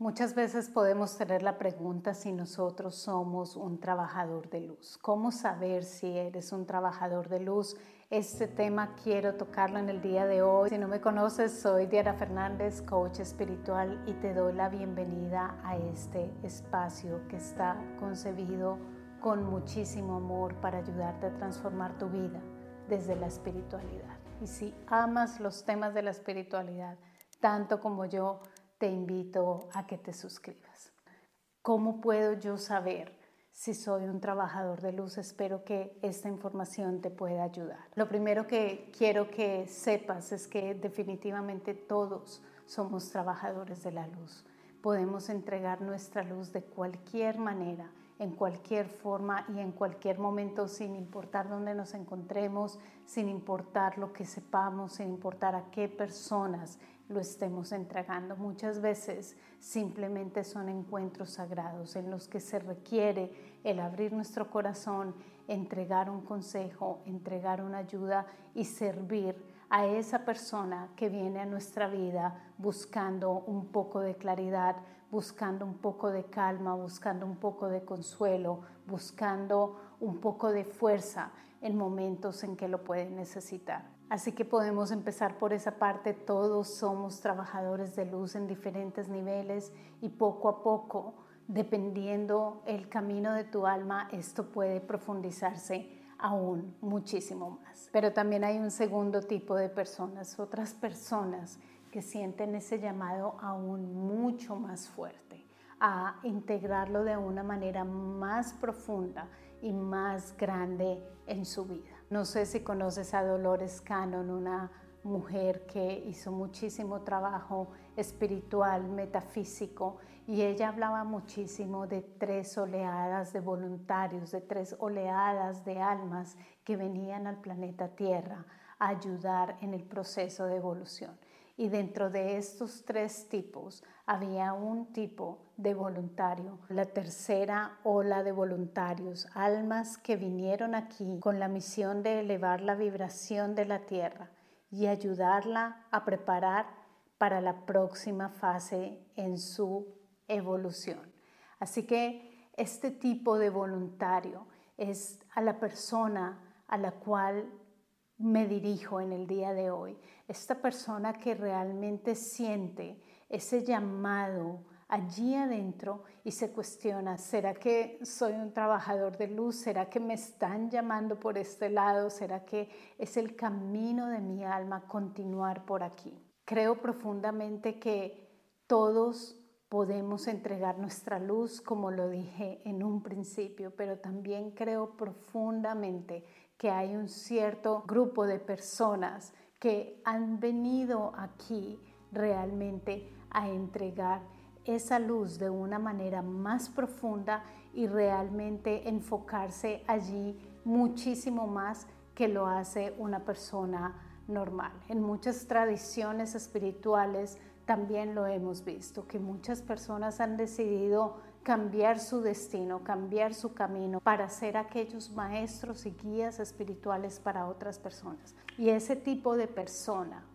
Muchas veces podemos tener la pregunta si nosotros somos un trabajador de luz. ¿Cómo saber si eres un trabajador de luz? Este tema quiero tocarlo en el día de hoy. Si no me conoces, soy Diana Fernández, coach espiritual, y te doy la bienvenida a este espacio que está concebido con muchísimo amor para ayudarte a transformar tu vida desde la espiritualidad. Y si amas los temas de la espiritualidad, tanto como yo, te invito a que te suscribas. ¿Cómo puedo yo saber si soy un trabajador de luz? Espero que esta información te pueda ayudar. Lo primero que quiero que sepas es que definitivamente todos somos trabajadores de la luz. Podemos entregar nuestra luz de cualquier manera, en cualquier forma y en cualquier momento, sin importar dónde nos encontremos, sin importar lo que sepamos, sin importar a qué personas lo estemos entregando. Muchas veces simplemente son encuentros sagrados en los que se requiere el abrir nuestro corazón, entregar un consejo, entregar una ayuda y servir a esa persona que viene a nuestra vida buscando un poco de claridad, buscando un poco de calma, buscando un poco de consuelo, buscando un poco de fuerza en momentos en que lo pueden necesitar. Así que podemos empezar por esa parte, todos somos trabajadores de luz en diferentes niveles y poco a poco, dependiendo el camino de tu alma, esto puede profundizarse aún muchísimo más. Pero también hay un segundo tipo de personas, otras personas que sienten ese llamado aún mucho más fuerte, a integrarlo de una manera más profunda y más grande en su vida. No sé si conoces a Dolores Cannon, una mujer que hizo muchísimo trabajo espiritual, metafísico, y ella hablaba muchísimo de tres oleadas de voluntarios, de tres oleadas de almas que venían al planeta Tierra a ayudar en el proceso de evolución. Y dentro de estos tres tipos había un tipo de voluntario. La tercera ola de voluntarios, almas que vinieron aquí con la misión de elevar la vibración de la tierra y ayudarla a preparar para la próxima fase en su evolución. Así que este tipo de voluntario es a la persona a la cual me dirijo en el día de hoy. Esta persona que realmente siente ese llamado allí adentro y se cuestiona, ¿será que soy un trabajador de luz? ¿Será que me están llamando por este lado? ¿Será que es el camino de mi alma continuar por aquí? Creo profundamente que todos podemos entregar nuestra luz, como lo dije en un principio, pero también creo profundamente que hay un cierto grupo de personas que han venido aquí realmente a entregar esa luz de una manera más profunda y realmente enfocarse allí muchísimo más que lo hace una persona normal. En muchas tradiciones espirituales también lo hemos visto, que muchas personas han decidido cambiar su destino, cambiar su camino para ser aquellos maestros y guías espirituales para otras personas. Y ese tipo de persona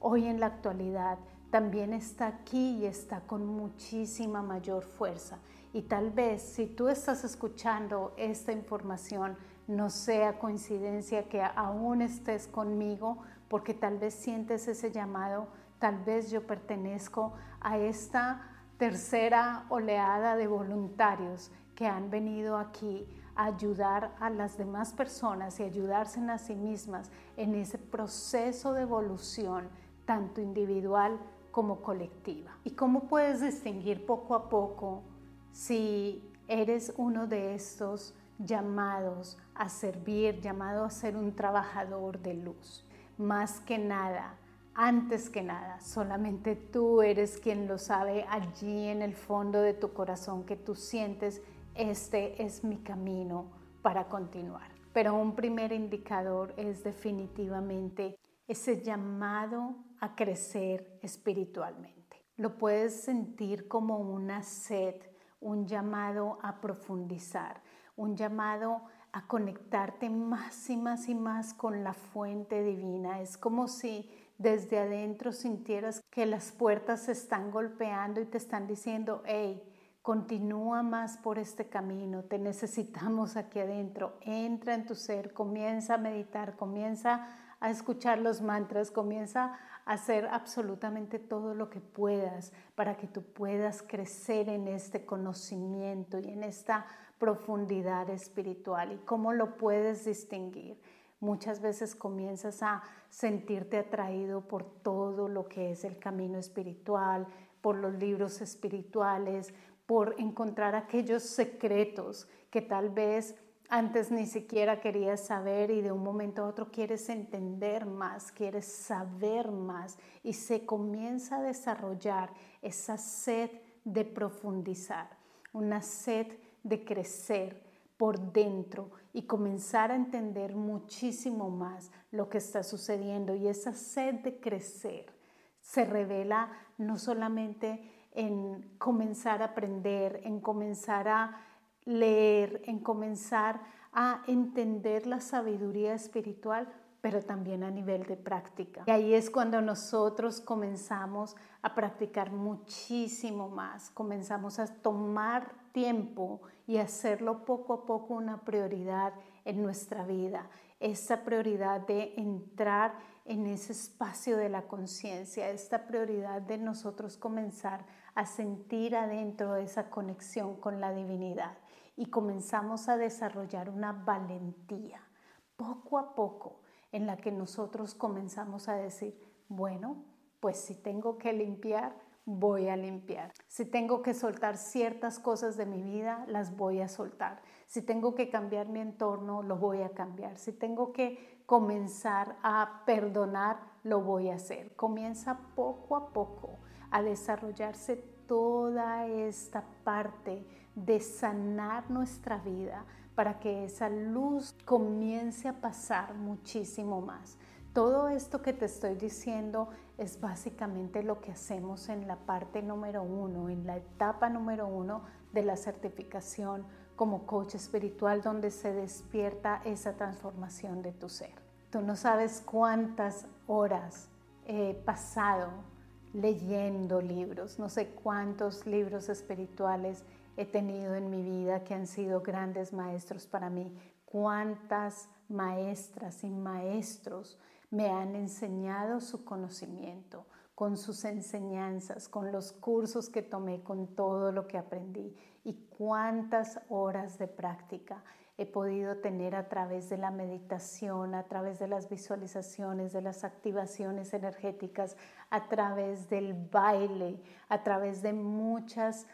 hoy en la actualidad también está aquí y está con muchísima mayor fuerza. Y tal vez si tú estás escuchando esta información, no sea coincidencia que aún estés conmigo, porque tal vez sientes ese llamado, tal vez yo pertenezco a esta tercera oleada de voluntarios que han venido aquí a ayudar a las demás personas y ayudarse a sí mismas en ese proceso de evolución, tanto individual como colectiva. ¿Y cómo puedes distinguir poco a poco si eres uno de estos llamados a servir, llamado a ser un trabajador de luz? Más que nada, antes que nada, solamente tú eres quien lo sabe allí en el fondo de tu corazón que tú sientes, este es mi camino para continuar. Pero un primer indicador es definitivamente ese llamado a crecer espiritualmente. Lo puedes sentir como una sed, un llamado a profundizar, un llamado a conectarte más y más y más con la fuente divina. Es como si desde adentro sintieras que las puertas se están golpeando y te están diciendo, hey, continúa más por este camino, te necesitamos aquí adentro, entra en tu ser, comienza a meditar, comienza a escuchar los mantras, comienza a hacer absolutamente todo lo que puedas para que tú puedas crecer en este conocimiento y en esta profundidad espiritual. ¿Y cómo lo puedes distinguir? Muchas veces comienzas a sentirte atraído por todo lo que es el camino espiritual, por los libros espirituales, por encontrar aquellos secretos que tal vez antes ni siquiera querías saber y de un momento a otro quieres entender más, quieres saber más y se comienza a desarrollar esa sed de profundizar, una sed de crecer por dentro y comenzar a entender muchísimo más lo que está sucediendo. Y esa sed de crecer se revela no solamente en comenzar a aprender, en comenzar a leer, en comenzar a entender la sabiduría espiritual, pero también a nivel de práctica. Y ahí es cuando nosotros comenzamos a practicar muchísimo más, comenzamos a tomar tiempo y hacerlo poco a poco una prioridad en nuestra vida. Esta prioridad de entrar en ese espacio de la conciencia, esta prioridad de nosotros comenzar a sentir adentro esa conexión con la divinidad y comenzamos a desarrollar una valentía poco a poco en la que nosotros comenzamos a decir, bueno, pues si tengo que limpiar, voy a limpiar. Si tengo que soltar ciertas cosas de mi vida, las voy a soltar. Si tengo que cambiar mi entorno, lo voy a cambiar. Si tengo que comenzar a perdonar, lo voy a hacer. Comienza poco a poco a desarrollarse toda esta parte de sanar nuestra vida para que esa luz comience a pasar muchísimo más. Todo esto que te estoy diciendo es básicamente lo que hacemos en la parte número uno, en la etapa número uno de la certificación como coach espiritual donde se despierta esa transformación de tu ser. Tú no sabes cuántas horas he pasado leyendo libros, no sé cuántos libros espirituales he tenido en mi vida que han sido grandes maestros para mí, cuántas maestras y maestros me han enseñado su conocimiento, con sus enseñanzas, con los cursos que tomé, con todo lo que aprendí y cuántas horas de práctica he podido tener a través de la meditación, a través de las visualizaciones, de las activaciones energéticas, a través del baile, a través de muchas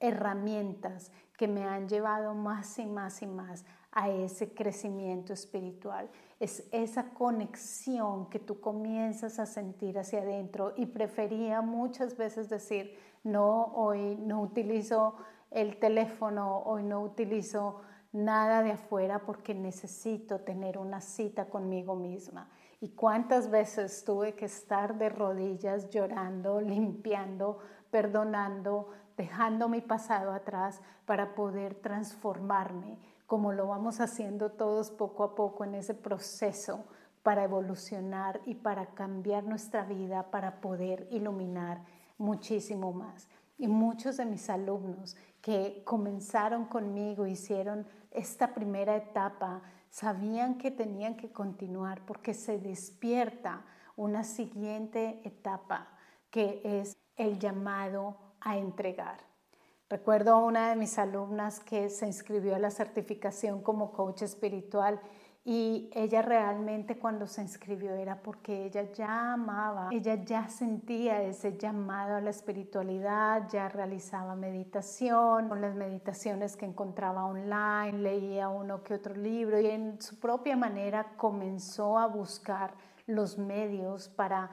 herramientas que me han llevado más y más y más a ese crecimiento espiritual. Es esa conexión que tú comienzas a sentir hacia adentro y prefería muchas veces decir, no, hoy no utilizo el teléfono, hoy no utilizo nada de afuera porque necesito tener una cita conmigo misma. Y cuántas veces tuve que estar de rodillas llorando, limpiando, perdonando, dejando mi pasado atrás para poder transformarme como lo vamos haciendo todos poco a poco en ese proceso para evolucionar y para cambiar nuestra vida, para poder iluminar muchísimo más. Y muchos de mis alumnos que comenzaron conmigo, hicieron esta primera etapa, sabían que tenían que continuar porque se despierta una siguiente etapa que es el llamado a entregar. Recuerdo a una de mis alumnas que se inscribió a la certificación como coach espiritual y ella realmente cuando se inscribió era porque ella ya amaba, ella ya sentía ese llamado a la espiritualidad, ya realizaba meditación, con las meditaciones que encontraba online, leía uno que otro libro y en su propia manera comenzó a buscar los medios para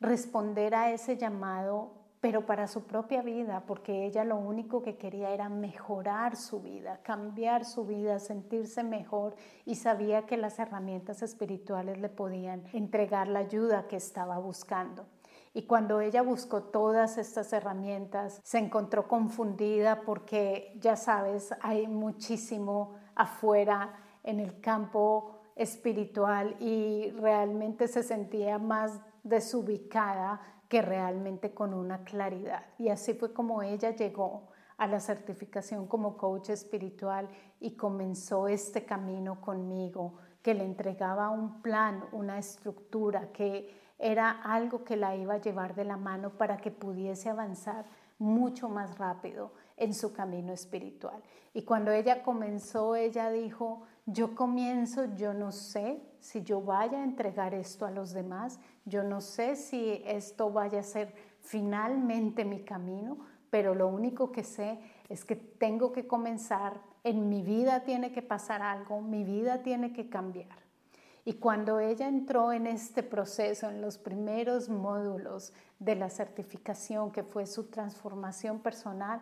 responder a ese llamado pero para su propia vida, porque ella lo único que quería era mejorar su vida, cambiar su vida, sentirse mejor y sabía que las herramientas espirituales le podían entregar la ayuda que estaba buscando. Y cuando ella buscó todas estas herramientas, se encontró confundida porque, ya sabes, hay muchísimo afuera en el campo espiritual y realmente se sentía más desubicada que realmente con una claridad. Y así fue como ella llegó a la certificación como coach espiritual y comenzó este camino conmigo, que le entregaba un plan, una estructura, que era algo que la iba a llevar de la mano para que pudiese avanzar mucho más rápido en su camino espiritual. Y cuando ella comenzó, ella dijo, yo comienzo, yo no sé si yo vaya a entregar esto a los demás, yo no sé si esto vaya a ser finalmente mi camino, pero lo único que sé es que tengo que comenzar, en mi vida tiene que pasar algo, mi vida tiene que cambiar. Y cuando ella entró en este proceso, en los primeros módulos de la certificación, que fue su transformación personal,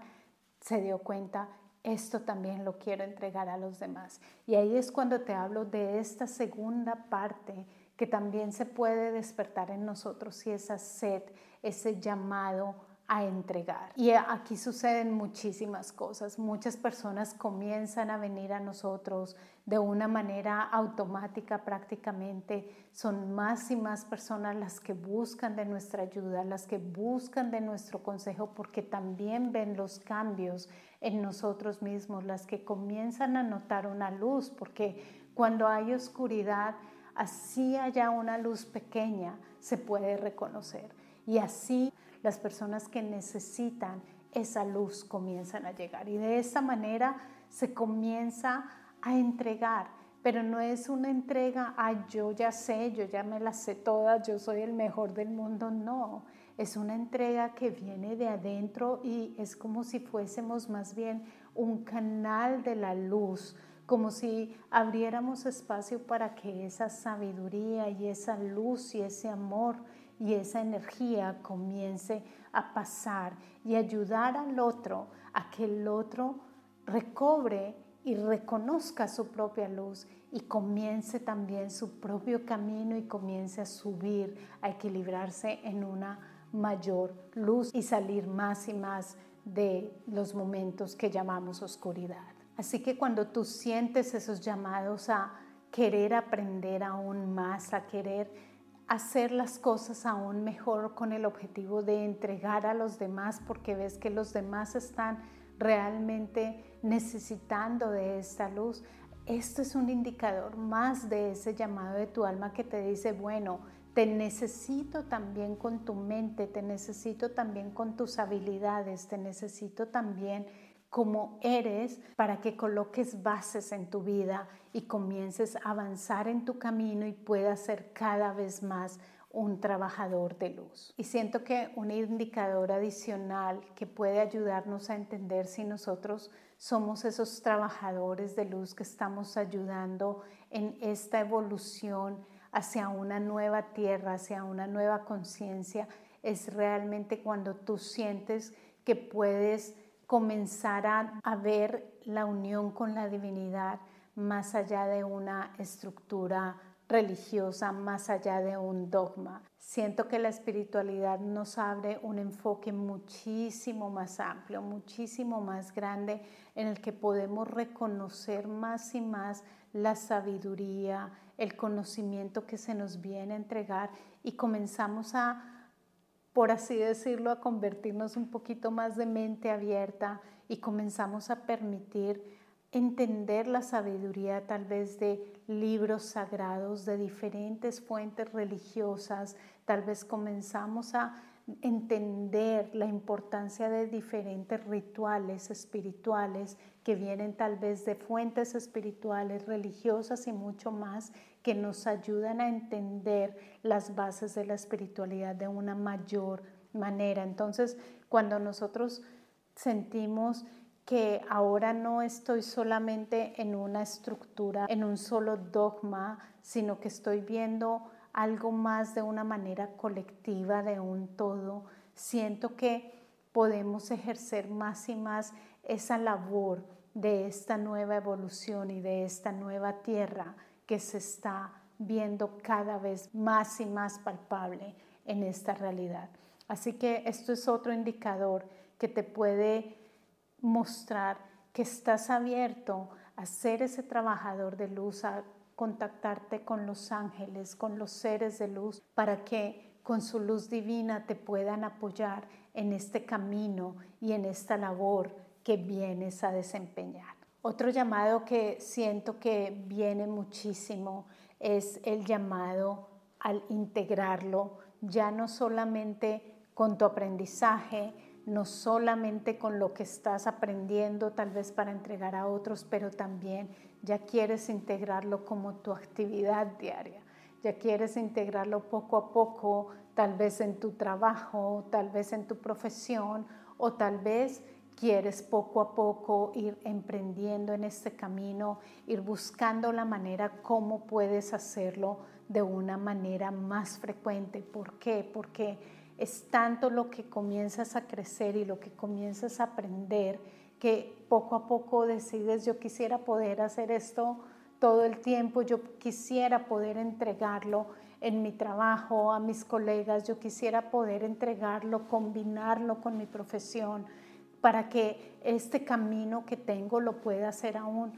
se dio cuenta, esto también lo quiero entregar a los demás. Y ahí es cuando te hablo de esta segunda parte que también se puede despertar en nosotros y esa sed, ese llamado a entregar. Y aquí suceden muchísimas cosas. Muchas personas comienzan a venir a nosotros de una manera automática prácticamente. Son más y más personas las que buscan de nuestra ayuda, las que buscan de nuestro consejo porque también ven los cambios en nosotros mismos, las que comienzan a notar una luz porque cuando hay oscuridad, así haya una luz pequeña, se puede reconocer. Y así las personas que necesitan esa luz comienzan a llegar. Y de esta manera se comienza a entregar, pero no es una entrega, a yo ya sé, yo ya me las sé todas, yo soy el mejor del mundo, no. Es una entrega que viene de adentro y es como si fuésemos más bien un canal de la luz, como si abriéramos espacio para que esa sabiduría y esa luz y ese amor y esa energía comience a pasar y ayudar al otro a que el otro recobre y reconozca su propia luz y comience también su propio camino y comience a subir, a equilibrarse en una mayor luz y salir más y más de los momentos que llamamos oscuridad. Así que cuando tú sientes esos llamados a querer aprender aún más, a querer hacer las cosas aún mejor con el objetivo de entregar a los demás porque ves que los demás están realmente necesitando de esta luz. Esto es un indicador más de ese llamado de tu alma que te dice, bueno, te necesito también con tu mente, te necesito también con tus habilidades, te necesito también como eres para que coloques bases en tu vida y comiences a avanzar en tu camino y puedas ser cada vez más un trabajador de luz. Y siento que un indicador adicional que puede ayudarnos a entender si nosotros somos esos trabajadores de luz que estamos ayudando en esta evolución hacia una nueva tierra, hacia una nueva conciencia, es realmente cuando tú sientes que puedes comenzar a, ver la unión con la divinidad más allá de una estructura religiosa, más allá de un dogma. Siento que la espiritualidad nos abre un enfoque muchísimo más amplio, muchísimo más grande, en el que podemos reconocer más y más la sabiduría, el conocimiento que se nos viene a entregar y comenzamos a por así decirlo, a convertirnos un poquito más de mente abierta y comenzamos a permitir entender la sabiduría tal vez de libros sagrados, de diferentes fuentes religiosas, tal vez comenzamos a entender la importancia de diferentes rituales espirituales que vienen tal vez de fuentes espirituales, religiosas y mucho más, que nos ayudan a entender las bases de la espiritualidad de una mayor manera. Entonces, cuando nosotros sentimos que ahora no estoy solamente en una estructura, en un solo dogma, sino que estoy viendo algo más de una manera colectiva, de un todo, siento que podemos ejercer más y más esa labor de esta nueva evolución y de esta nueva tierra que se está viendo cada vez más y más palpable en esta realidad. Así que esto es otro indicador que te puede mostrar que estás abierto a ser ese trabajador de luz, contactarte con los ángeles, con los seres de luz, para que con su luz divina te puedan apoyar en este camino y en esta labor que vienes a desempeñar. Otro llamado que siento que viene muchísimo es el llamado al integrarlo, ya no solamente con tu aprendizaje, no solamente con lo que estás aprendiendo tal vez para entregar a otros, pero también ya quieres integrarlo como tu actividad diaria, ya quieres integrarlo poco a poco, tal vez en tu trabajo, tal vez en tu profesión o tal vez quieres poco a poco ir emprendiendo en este camino, ir buscando la manera cómo puedes hacerlo de una manera más frecuente. ¿Por qué? Porque es tanto lo que comienzas a crecer y lo que comienzas a aprender que poco a poco decides, yo quisiera poder hacer esto todo el tiempo, yo quisiera poder entregarlo en mi trabajo, a mis colegas, yo quisiera poder entregarlo, combinarlo con mi profesión para que este camino que tengo lo pueda hacer aún,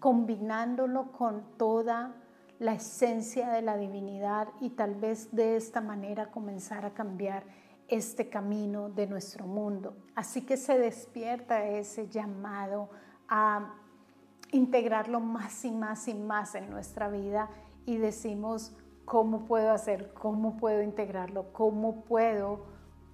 combinándolo con toda la esencia de la divinidad y tal vez de esta manera comenzar a cambiar este camino de nuestro mundo. Así que se despierta ese llamado a integrarlo más y más y más en nuestra vida y decimos, ¿cómo puedo hacer? ¿Cómo puedo integrarlo? ¿Cómo puedo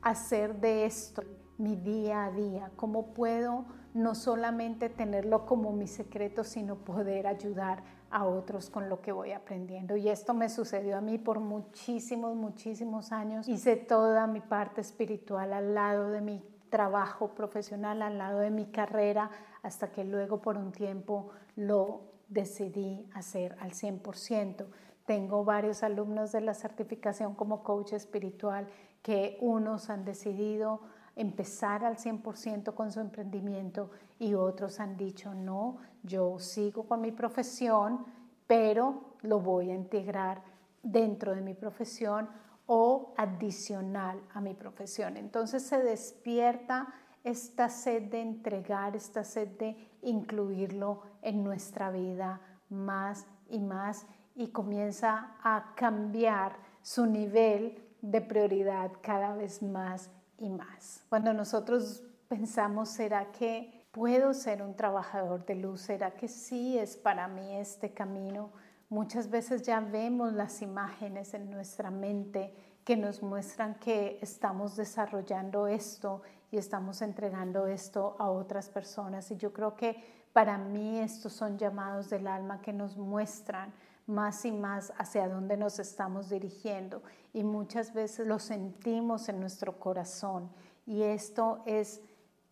hacer de esto mi día a día? ¿Cómo puedo no solamente tenerlo como mi secreto, sino poder ayudar a otros con lo que voy aprendiendo. Y esto me sucedió a mí por muchísimos, muchísimos años. Hice toda mi parte espiritual al lado de mi trabajo profesional, al lado de mi carrera, hasta que luego por un tiempo lo decidí hacer al 100%. Tengo varios alumnos de la certificación como coach espiritual que unos han decidido empezar al 100% con su emprendimiento y otros han dicho, no, yo sigo con mi profesión, pero lo voy a integrar dentro de mi profesión o adicional a mi profesión. Entonces se despierta esta sed de entregar, esta sed de incluirlo en nuestra vida más y más y comienza a cambiar su nivel de prioridad cada vez más y más. Cuando nosotros pensamos, ¿será que puedo ser un trabajador de luz? ¿Será que sí es para mí este camino? Muchas veces ya vemos las imágenes en nuestra mente que nos muestran que estamos desarrollando esto y estamos entregando esto a otras personas. Y yo creo que para mí estos son llamados del alma que nos muestran más y más hacia dónde nos estamos dirigiendo y muchas veces lo sentimos en nuestro corazón y esto es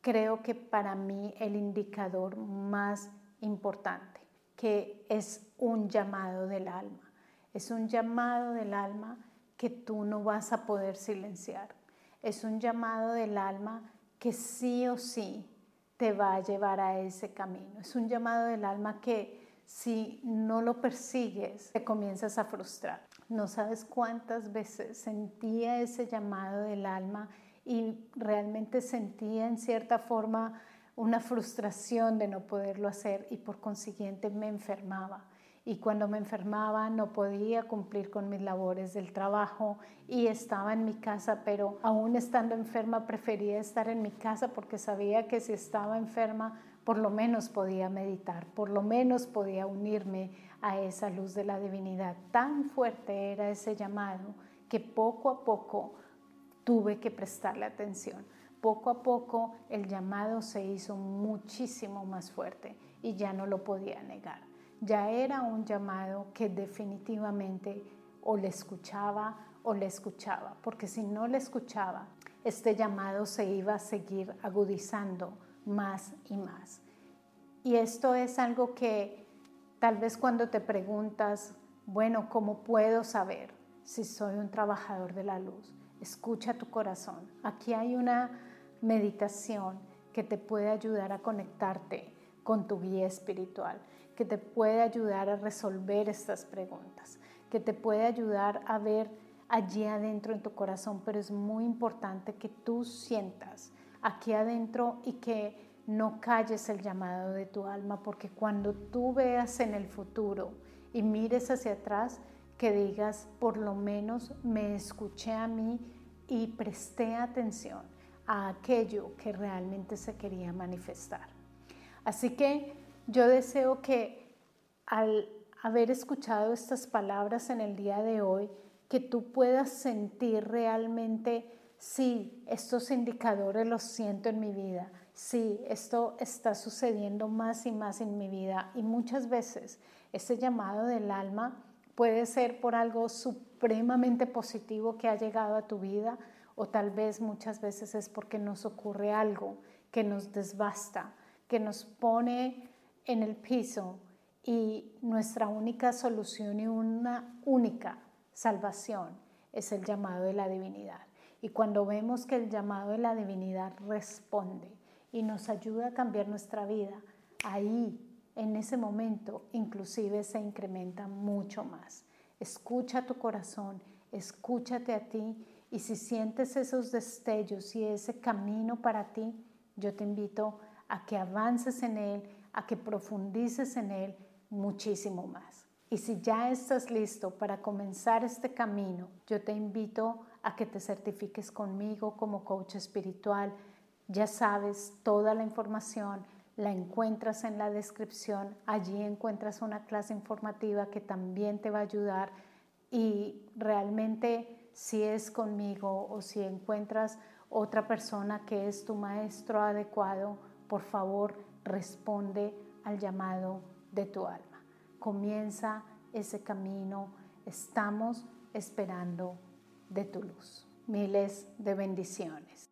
creo que para mí el indicador más importante, que es un llamado del alma. Es un llamado del alma que tú no vas a poder silenciar. Es un llamado del alma que sí o sí te va a llevar a ese camino. Es un llamado del alma que si no lo persigues, te comienzas a frustrar. No sabes cuántas veces sentía ese llamado del alma y realmente sentía en cierta forma una frustración de no poderlo hacer y por consiguiente me enfermaba. Y cuando me enfermaba no podía cumplir con mis labores del trabajo y estaba en mi casa, pero aún estando enferma prefería estar en mi casa porque sabía que si estaba enferma por lo menos podía meditar, por lo menos podía unirme a esa luz de la divinidad. Tan fuerte era ese llamado que poco a poco tuve que prestarle atención. Poco a poco el llamado se hizo muchísimo más fuerte y ya no lo podía negar. Ya era un llamado que definitivamente o le escuchaba o le escuchaba, porque si no le escuchaba, este llamado se iba a seguir agudizando más y más. Y esto es algo que tal vez cuando te preguntas, bueno, ¿cómo puedo saber si soy un trabajador de la luz? Escucha tu corazón. Aquí hay una meditación que te puede ayudar a conectarte con tu guía espiritual, que te puede ayudar a resolver estas preguntas, que te puede ayudar a ver allí adentro en tu corazón, pero es muy importante que tú sientas aquí adentro y que no calles el llamado de tu alma, porque cuando tú veas en el futuro y mires hacia atrás, que digas, por lo menos me escuché a mí y presté atención a aquello que realmente se quería manifestar. Así que yo deseo que al haber escuchado estas palabras en el día de hoy, que tú puedas sentir realmente, sí, estos indicadores los siento en mi vida, sí, esto está sucediendo más y más en mi vida y muchas veces ese llamado del alma puede ser por algo supremamente positivo que ha llegado a tu vida o tal vez muchas veces es porque nos ocurre algo que nos desbasta, que nos pone en el piso y nuestra única solución y una única salvación es el llamado de la divinidad. Y cuando vemos que el llamado de la divinidad responde y nos ayuda a cambiar nuestra vida, ahí, en ese momento, inclusive se incrementa mucho más. Escucha tu corazón, escúchate a ti y si sientes esos destellos y ese camino para ti, yo te invito a que avances en él, a que profundices en él muchísimo más. Y si ya estás listo para comenzar este camino, yo te invito a que te certifiques conmigo como coach espiritual. Ya sabes, toda la información la encuentras en la descripción. Allí encuentras una clase informativa que también te va a ayudar y realmente si es conmigo o si encuentras otra persona que es tu maestro adecuado, por favor responde al llamado de tu alma. Comienza ese camino. Estamos esperando de tu luz. Miles de bendiciones.